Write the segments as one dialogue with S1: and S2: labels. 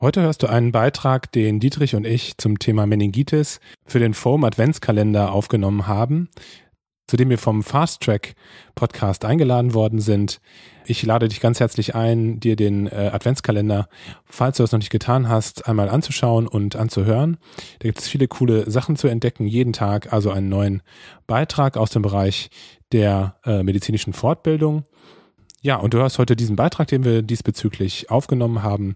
S1: Heute hörst du einen Beitrag, den Dietrich und ich zum Thema Meningitis für den Foam Adventskalender aufgenommen haben, zu dem wir vom Fast Track Podcast eingeladen worden sind. Ich lade dich ganz herzlich ein, dir den äh, Adventskalender, falls du es noch nicht getan hast, einmal anzuschauen und anzuhören. Da gibt es viele coole Sachen zu entdecken, jeden Tag also einen neuen Beitrag aus dem Bereich der äh, medizinischen Fortbildung. Ja, und du hörst heute diesen Beitrag, den wir diesbezüglich aufgenommen haben,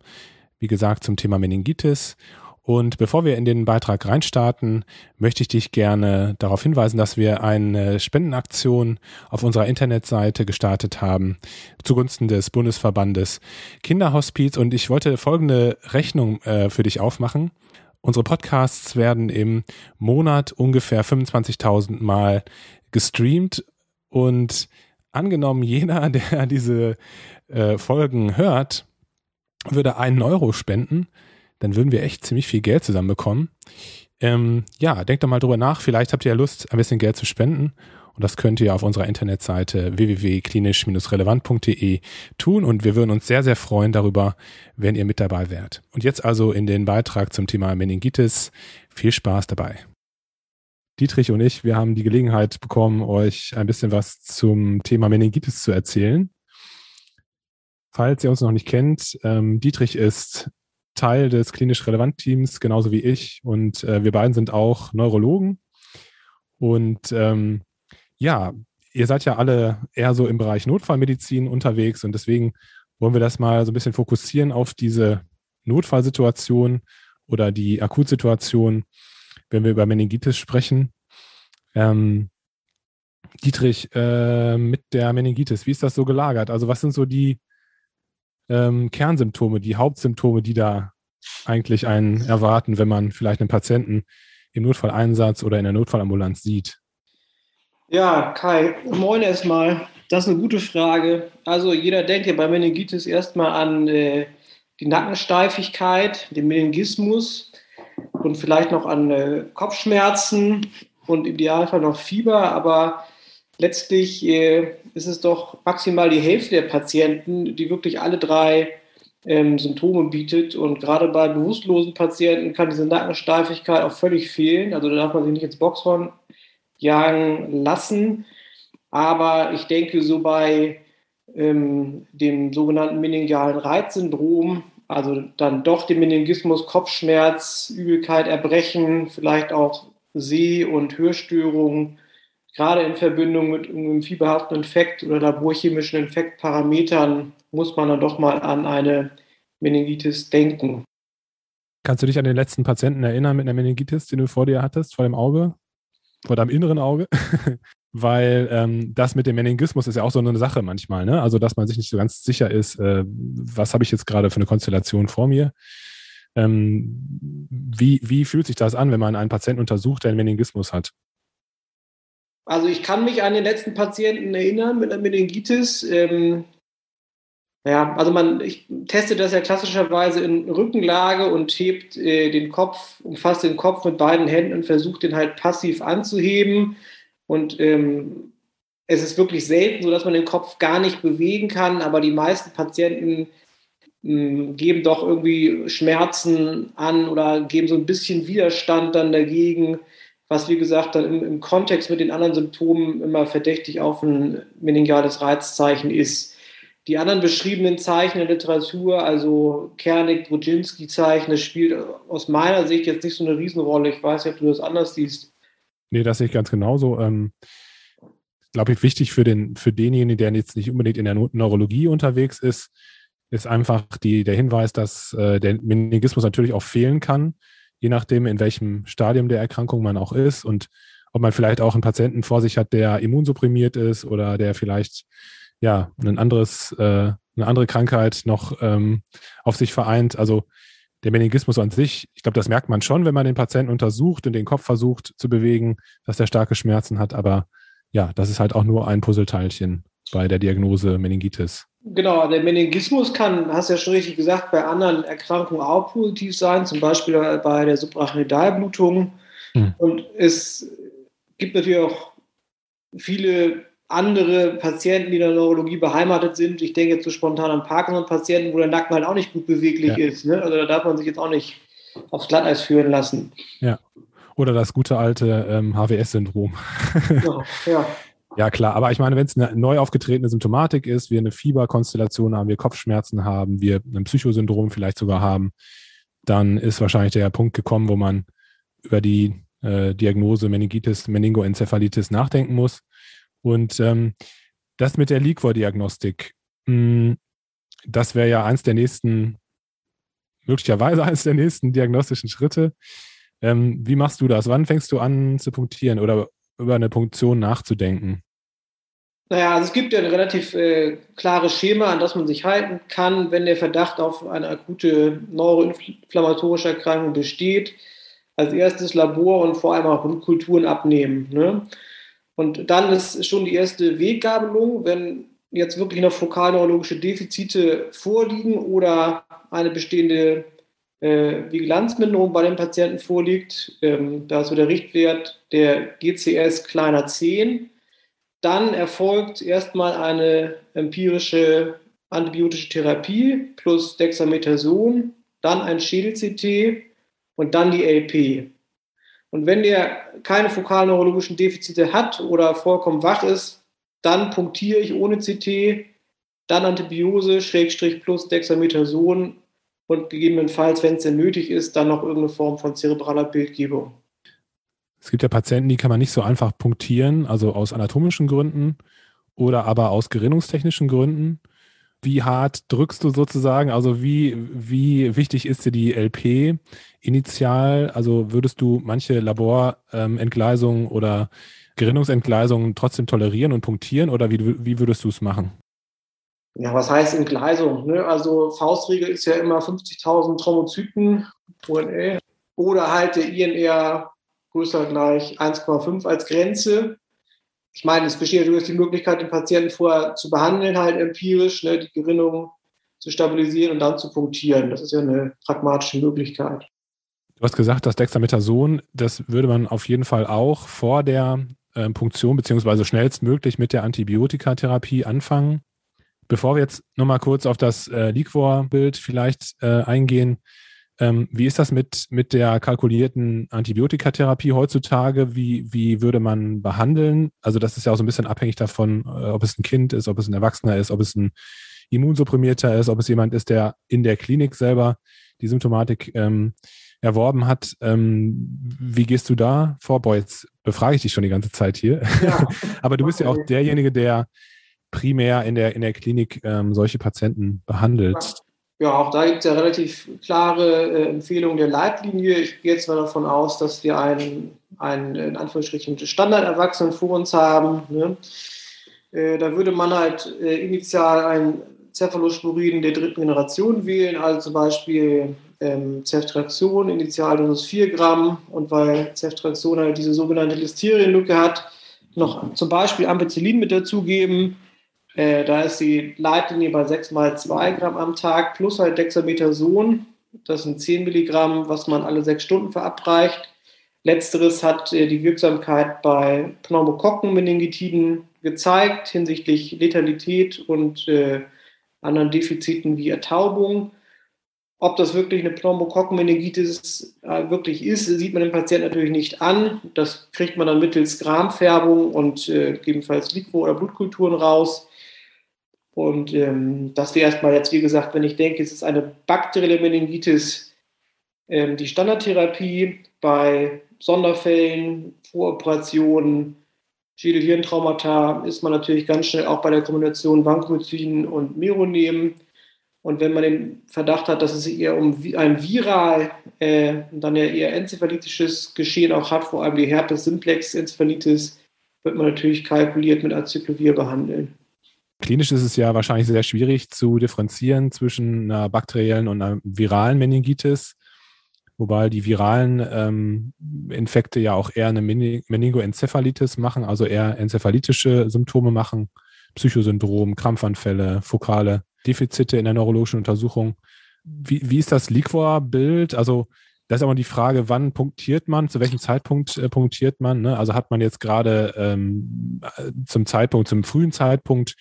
S1: wie gesagt, zum Thema Meningitis. Und bevor wir in den Beitrag reinstarten, möchte ich dich gerne darauf hinweisen, dass wir eine Spendenaktion auf unserer Internetseite gestartet haben zugunsten des Bundesverbandes Kinderhospiz. Und ich wollte folgende Rechnung äh, für dich aufmachen. Unsere Podcasts werden im Monat ungefähr 25.000 Mal gestreamt und angenommen, jener, der diese äh, Folgen hört, würde einen Euro spenden, dann würden wir echt ziemlich viel Geld zusammenbekommen. Ähm, ja, denkt doch mal drüber nach. Vielleicht habt ihr ja Lust, ein bisschen Geld zu spenden. Und das könnt ihr auf unserer Internetseite www.klinisch-relevant.de tun. Und wir würden uns sehr, sehr freuen darüber, wenn ihr mit dabei wärt. Und jetzt also in den Beitrag zum Thema Meningitis. Viel Spaß dabei. Dietrich und ich, wir haben die Gelegenheit bekommen, euch ein bisschen was zum Thema Meningitis zu erzählen. Falls ihr uns noch nicht kennt, ähm, Dietrich ist Teil des klinisch relevant Teams, genauso wie ich. Und äh, wir beiden sind auch Neurologen. Und ähm, ja, ihr seid ja alle eher so im Bereich Notfallmedizin unterwegs und deswegen wollen wir das mal so ein bisschen fokussieren auf diese Notfallsituation oder die Akutsituation wenn wir über Meningitis sprechen. Ähm, Dietrich, äh, mit der Meningitis, wie ist das so gelagert? Also was sind so die ähm, Kernsymptome, die Hauptsymptome, die da eigentlich einen erwarten, wenn man vielleicht einen Patienten im Notfalleinsatz oder in der Notfallambulanz sieht?
S2: Ja, Kai, moin erstmal. Das ist eine gute Frage. Also jeder denkt ja bei Meningitis erstmal an äh, die Nackensteifigkeit, den Meningismus und vielleicht noch an äh, Kopfschmerzen und im Idealfall noch Fieber, aber letztlich äh, ist es doch maximal die Hälfte der Patienten, die wirklich alle drei ähm, Symptome bietet. Und gerade bei bewusstlosen Patienten kann diese Nackensteifigkeit auch völlig fehlen. Also da darf man sich nicht ins Boxhorn jagen lassen. Aber ich denke, so bei ähm, dem sogenannten meningialen Reizsyndrom also dann doch den Meningismus, Kopfschmerz, Übelkeit, Erbrechen, vielleicht auch Seh- und Hörstörungen, gerade in Verbindung mit einem fieberhaften Infekt oder laborchemischen Infektparametern muss man dann doch mal an eine Meningitis denken.
S1: Kannst du dich an den letzten Patienten erinnern mit einer Meningitis, den du vor dir hattest, vor dem Auge? Vor deinem inneren Auge? weil ähm, das mit dem Meningismus ist ja auch so eine Sache manchmal, ne? Also, dass man sich nicht so ganz sicher ist, äh, was habe ich jetzt gerade für eine Konstellation vor mir. Ähm, wie, wie fühlt sich das an, wenn man einen Patienten untersucht, der einen Meningismus hat?
S2: Also ich kann mich an den letzten Patienten erinnern mit einer Meningitis. Ähm, Ja, also man, ich teste das ja klassischerweise in Rückenlage und hebt äh, den Kopf, umfasst den Kopf mit beiden Händen und versucht den halt passiv anzuheben. Und ähm, es ist wirklich selten so, dass man den Kopf gar nicht bewegen kann, aber die meisten Patienten mh, geben doch irgendwie Schmerzen an oder geben so ein bisschen Widerstand dann dagegen, was wie gesagt dann im, im Kontext mit den anderen Symptomen immer verdächtig auf ein meningiales Reizzeichen ist. Die anderen beschriebenen Zeichen der Literatur, also Kernig, Brudzinski-Zeichen, das spielt aus meiner Sicht jetzt nicht so eine Riesenrolle. Ich weiß nicht, ob du das anders siehst.
S1: Nee, das sehe ich ganz genauso. Ähm, Glaube ich, wichtig für, den, für denjenigen, der jetzt nicht unbedingt in der Neurologie unterwegs ist, ist einfach die, der Hinweis, dass äh, der Meningismus natürlich auch fehlen kann, je nachdem, in welchem Stadium der Erkrankung man auch ist und ob man vielleicht auch einen Patienten vor sich hat, der immunsupprimiert ist oder der vielleicht ja, ein anderes, äh, eine andere Krankheit noch ähm, auf sich vereint. Also der Meningismus an sich, ich glaube, das merkt man schon, wenn man den Patienten untersucht und den Kopf versucht zu bewegen, dass er starke Schmerzen hat. Aber ja, das ist halt auch nur ein Puzzleteilchen bei der Diagnose Meningitis.
S2: Genau, der Meningismus kann, hast du ja schon richtig gesagt, bei anderen Erkrankungen auch positiv sein, zum Beispiel bei der Suprachnoidalblutung. Hm. Und es gibt natürlich auch viele andere Patienten, die in der Neurologie beheimatet sind. Ich denke jetzt so spontan an Parkinson-Patienten, wo der Nacken halt auch nicht gut beweglich ja. ist. Ne? Also da darf man sich jetzt auch nicht aufs Glatteis führen lassen.
S1: Ja. Oder das gute alte ähm, HWS-Syndrom. ja, ja. Ja, klar. Aber ich meine, wenn es eine neu aufgetretene Symptomatik ist, wir eine Fieberkonstellation haben, wir Kopfschmerzen haben, wir ein Psychosyndrom vielleicht sogar haben, dann ist wahrscheinlich der Punkt gekommen, wo man über die äh, Diagnose Meningitis, Meningoenzephalitis nachdenken muss. Und ähm, das mit der Liquor-Diagnostik, hm, das wäre ja eins der nächsten, möglicherweise eins der nächsten diagnostischen Schritte. Ähm, wie machst du das? Wann fängst du an zu punktieren oder über eine Punktion nachzudenken?
S2: Naja, also es gibt ja ein relativ äh, klares Schema, an das man sich halten kann, wenn der Verdacht auf eine akute neuroinflammatorische Erkrankung besteht. Als erstes Labor und vor allem auch Blutkulturen abnehmen. Ne? Und dann ist schon die erste Weggabelung, wenn jetzt wirklich noch fokalneurologische Defizite vorliegen oder eine bestehende äh, Vigilanzminderung bei den Patienten vorliegt, ähm, da ist so der Richtwert der GCS kleiner 10, dann erfolgt erstmal eine empirische antibiotische Therapie plus Dexamethason, dann ein Schädel-CT und dann die LP. Und wenn der keine fokalneurologischen Defizite hat oder vollkommen wach ist, dann punktiere ich ohne CT, dann Antibiose, Schrägstrich plus Dexamethason und gegebenenfalls, wenn es denn nötig ist, dann noch irgendeine Form von zerebraler Bildgebung.
S1: Es gibt ja Patienten, die kann man nicht so einfach punktieren, also aus anatomischen Gründen oder aber aus gerinnungstechnischen Gründen. Wie hart drückst du sozusagen? Also wie, wie wichtig ist dir die LP initial? Also würdest du manche Laborentgleisungen oder Gerinnungsentgleisungen trotzdem tolerieren und punktieren oder wie, wie würdest du es machen?
S2: Ja, was heißt Entgleisung? Ne? Also Faustregel ist ja immer 50.000 Thrombozyten NL oder halt der INR größer gleich 1,5 als Grenze ich meine, es besteht natürlich die Möglichkeit, den Patienten vorher zu behandeln, halt empirisch, ne, die Gerinnung zu stabilisieren und dann zu punktieren. Das ist ja eine pragmatische Möglichkeit.
S1: Du hast gesagt, das Dexamethason, das würde man auf jeden Fall auch vor der äh, Punktion beziehungsweise schnellstmöglich mit der Antibiotikatherapie anfangen. Bevor wir jetzt nochmal kurz auf das äh, Liquor-Bild vielleicht äh, eingehen, ähm, wie ist das mit, mit der kalkulierten Antibiotikatherapie heutzutage? Wie, wie würde man behandeln? Also das ist ja auch so ein bisschen abhängig davon, äh, ob es ein Kind ist, ob es ein Erwachsener ist, ob es ein Immunsupprimierter ist, ob es jemand ist, der in der Klinik selber die Symptomatik ähm, erworben hat. Ähm, wie gehst du da vor? Boah, jetzt befrage ich dich schon die ganze Zeit hier. Ja. Aber du bist ja auch derjenige, der primär in der, in der Klinik ähm, solche Patienten behandelt.
S2: Ja, auch da gibt es ja relativ klare äh, Empfehlungen der Leitlinie. Ich gehe jetzt mal davon aus, dass wir einen, einen in Anführungsstrichen Standarderwachsenen vor uns haben. Ne? Äh, da würde man halt äh, initial einen Cephalosporin der dritten Generation wählen, also zum Beispiel ähm, Ceftriaxon, Initialdosis 4 Gramm. Und weil Ceftriaxon halt diese sogenannte Listerienlücke hat, noch zum Beispiel Ampicillin mit dazugeben Äh, da ist die Leitlinie bei 6 mal 2 Gramm am Tag plus halt Dexamethason. Das sind 10 Milligramm, was man alle sechs Stunden verabreicht. Letzteres hat äh, die Wirksamkeit bei Pneumokokkenmeningitiden gezeigt hinsichtlich Letalität und äh, anderen Defiziten wie Ertaubung. Ob das wirklich eine Pneumokokkenmeningitis äh, wirklich ist, sieht man dem Patienten natürlich nicht an. Das kriegt man dann mittels Gramfärbung und äh, gegebenenfalls Liquor- oder Blutkulturen raus. Und ähm, das wäre erstmal jetzt, wie gesagt, wenn ich denke, es ist eine bakterielle Meningitis, ähm, die Standardtherapie bei Sonderfällen, Voroperationen, Schädel-Hirntraumata ist man natürlich ganz schnell auch bei der Kombination Vancomycin und Meronehmen. Und wenn man den Verdacht hat, dass es eher um ein viral, äh, dann ja eher enzephalitisches Geschehen auch hat, vor allem die Herpes-Simplex-Enzephalitis, wird man natürlich kalkuliert mit Acyclovir behandeln.
S1: Klinisch ist es ja wahrscheinlich sehr schwierig zu differenzieren zwischen einer bakteriellen und einer viralen Meningitis, wobei die viralen ähm, Infekte ja auch eher eine Meningoenzephalitis machen, also eher enzephalitische Symptome machen, Psychosyndrom, Krampfanfälle, fokale Defizite in der neurologischen Untersuchung. Wie, wie ist das Liquor-Bild? Also das ist aber die Frage, wann punktiert man, zu welchem Zeitpunkt äh, punktiert man? Ne? Also hat man jetzt gerade ähm, zum Zeitpunkt, zum frühen Zeitpunkt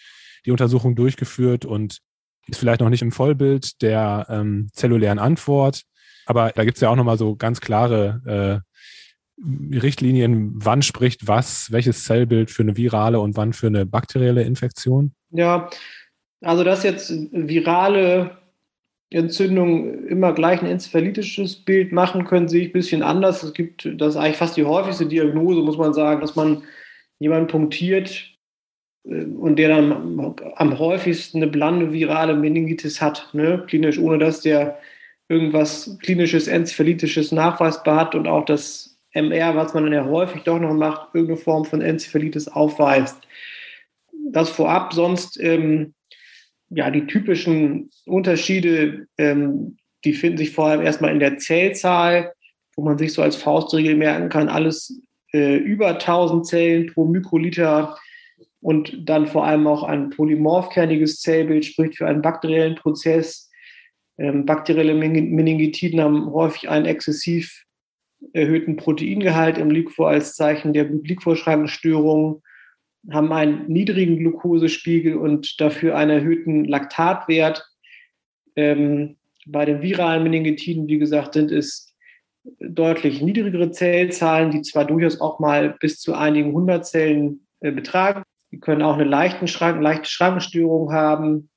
S1: die Untersuchung durchgeführt und ist vielleicht noch nicht im Vollbild der ähm, zellulären Antwort. Aber da gibt es ja auch nochmal so ganz klare äh, Richtlinien, wann spricht was, welches Zellbild für eine virale und wann für eine bakterielle Infektion?
S2: Ja, also dass jetzt virale Entzündungen immer gleich ein enzephalitisches Bild machen können, sehe ich ein bisschen anders. Es gibt, das ist eigentlich fast die häufigste Diagnose, muss man sagen, dass man jemanden punktiert, und der dann am häufigsten eine blande virale Meningitis hat, ne? klinisch, ohne dass der irgendwas klinisches, enzephalitisches nachweisbar hat und auch das MR, was man dann ja häufig doch noch macht, irgendeine Form von Enzephalitis aufweist. Das vorab, sonst ähm, ja die typischen Unterschiede, ähm, die finden sich vor allem erstmal in der Zellzahl, wo man sich so als Faustregel merken kann, alles äh, über 1000 Zellen pro Mikroliter und dann vor allem auch ein polymorphkerniges Zellbild spricht für einen bakteriellen Prozess. Ähm, bakterielle Meningitiden haben häufig einen exzessiv erhöhten Proteingehalt im Liquor als Zeichen der Blutliquorschrankenstörung, haben einen niedrigen Glukosespiegel und dafür einen erhöhten Laktatwert. Ähm, bei den viralen Meningitiden, wie gesagt, sind es deutlich niedrigere Zellzahlen, die zwar durchaus auch mal bis zu einigen hundert Zellen äh, betragen, die können auch eine leichten Schrank, leichte Schrankenstörung haben,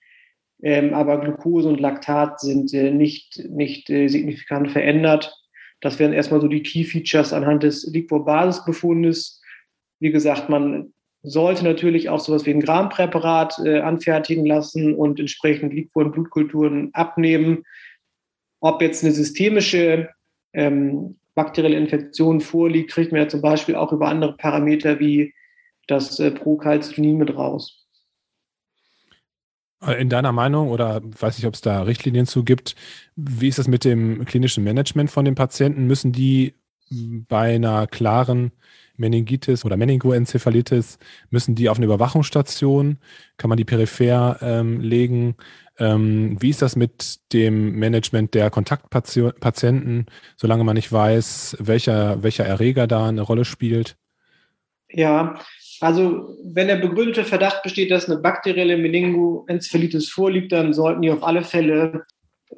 S2: ähm, aber Glucose und Laktat sind äh, nicht, nicht äh, signifikant verändert. Das wären erstmal so die Key Features anhand des Liquor-Basisbefundes. Wie gesagt, man sollte natürlich auch sowas wie ein Grampräparat äh, anfertigen lassen und entsprechend Liquor- und Blutkulturen abnehmen. Ob jetzt eine systemische ähm, bakterielle Infektion vorliegt, kriegt man ja zum Beispiel auch über andere Parameter wie das äh, Procalcitonin mit raus.
S1: In deiner Meinung oder weiß ich, ob es da Richtlinien zu gibt, wie ist das mit dem klinischen Management von den Patienten? Müssen die bei einer klaren Meningitis oder Meningoenzephalitis, müssen die auf eine Überwachungsstation? Kann man die peripher ähm, legen? Ähm, wie ist das mit dem Management der Kontaktpatienten, solange man nicht weiß, welcher, welcher Erreger da eine Rolle spielt?
S2: Ja, also, wenn der begründete Verdacht besteht, dass eine bakterielle Meningoenzephalitis vorliegt, dann sollten die auf alle Fälle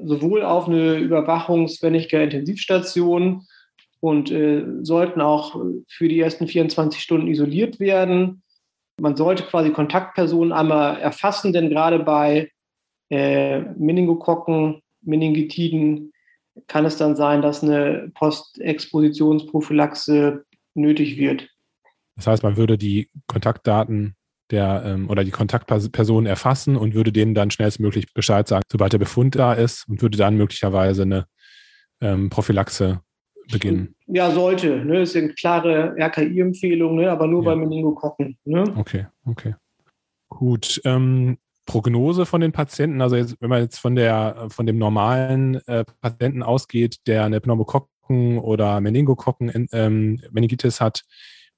S2: sowohl auf eine Überwachungs-, wenn nicht gar Intensivstation und äh, sollten auch für die ersten 24 Stunden isoliert werden. Man sollte quasi Kontaktpersonen einmal erfassen, denn gerade bei äh, Meningokokken, Meningitiden kann es dann sein, dass eine Postexpositionsprophylaxe nötig wird.
S1: Das heißt, man würde die Kontaktdaten der ähm, oder die Kontaktpersonen erfassen und würde denen dann schnellstmöglich Bescheid sagen, sobald der Befund da ist und würde dann möglicherweise eine ähm, Prophylaxe beginnen.
S2: Ja, sollte. Ne? Das ist eine klare RKI-Empfehlung, ne? aber nur ja. bei Meningokokken. Ne?
S1: Okay, okay. Gut. Ähm, Prognose von den Patienten, also jetzt, wenn man jetzt von der von dem normalen äh, Patienten ausgeht, der eine Pneumokokken oder Meningokokken ähm, Meningitis hat,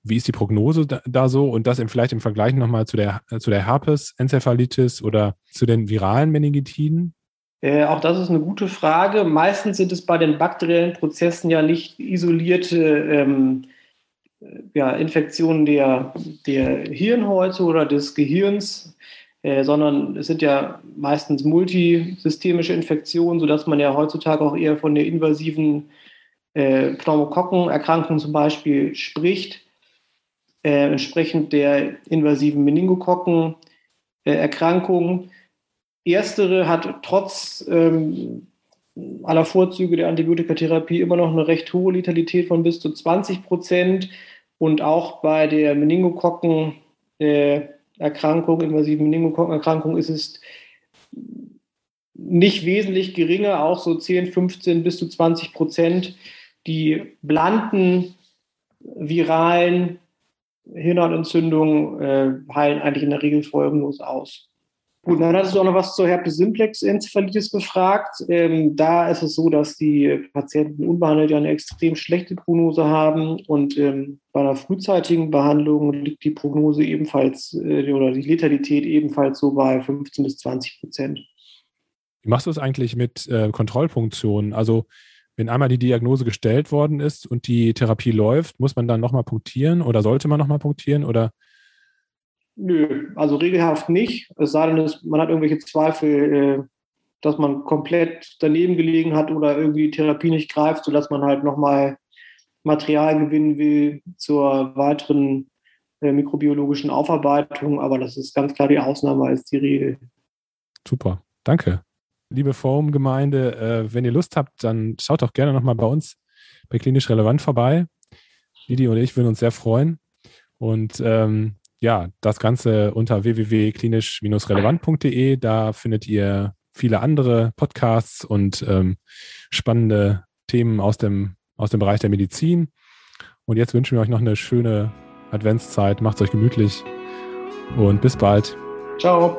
S1: wie ist die Prognose da, da so und das im, vielleicht im Vergleich nochmal zu der, zu der Herpes-Enzephalitis oder zu den viralen Meningitiden?
S2: Äh, auch das ist eine gute Frage. Meistens sind es bei den bakteriellen Prozessen ja nicht isolierte ähm, ja, Infektionen der, der Hirnhäute oder des Gehirns, äh, sondern es sind ja meistens multisystemische Infektionen, sodass man ja heutzutage auch eher von der invasiven äh, Pneumokokkenerkrankung zum Beispiel spricht, äh, entsprechend der invasiven Meningokokkenerkrankung. Erstere hat trotz ähm, aller Vorzüge der Antibiotikatherapie immer noch eine recht hohe Letalität von bis zu 20 Prozent. Und auch bei der Meningokokkenerkrankung, invasiven Meningokokkenerkrankung, ist es nicht wesentlich geringer, auch so 10, 15 bis zu 20 Prozent. Die blanden viralen Hirnhautentzündungen äh, heilen eigentlich in der Regel folgenlos aus. Gut, dann hattest du auch noch was zur Herpes simplex Enzephalitis befragt. Ähm, da ist es so, dass die Patienten unbehandelt ja eine extrem schlechte Prognose haben und ähm, bei einer frühzeitigen Behandlung liegt die Prognose ebenfalls äh, oder die Letalität ebenfalls so bei 15 bis 20 Prozent.
S1: Wie machst du es eigentlich mit äh, Kontrollfunktionen? Also wenn einmal die Diagnose gestellt worden ist und die Therapie läuft, muss man dann nochmal punktieren oder sollte man nochmal punktieren oder
S2: Nö, also regelhaft nicht. Es sei denn, man hat irgendwelche Zweifel, äh, dass man komplett daneben gelegen hat oder irgendwie die Therapie nicht greift, sodass man halt nochmal Material gewinnen will zur weiteren äh, mikrobiologischen Aufarbeitung. Aber das ist ganz klar die Ausnahme als die Regel.
S1: Super, danke. Liebe Forum-Gemeinde, äh, wenn ihr Lust habt, dann schaut doch gerne nochmal bei uns bei Klinisch Relevant vorbei. Lidi und ich würden uns sehr freuen. Und ähm, ja, das Ganze unter www.klinisch-relevant.de. Da findet ihr viele andere Podcasts und ähm, spannende Themen aus dem, aus dem Bereich der Medizin. Und jetzt wünschen wir euch noch eine schöne Adventszeit. Macht es euch gemütlich und bis bald.
S2: Ciao.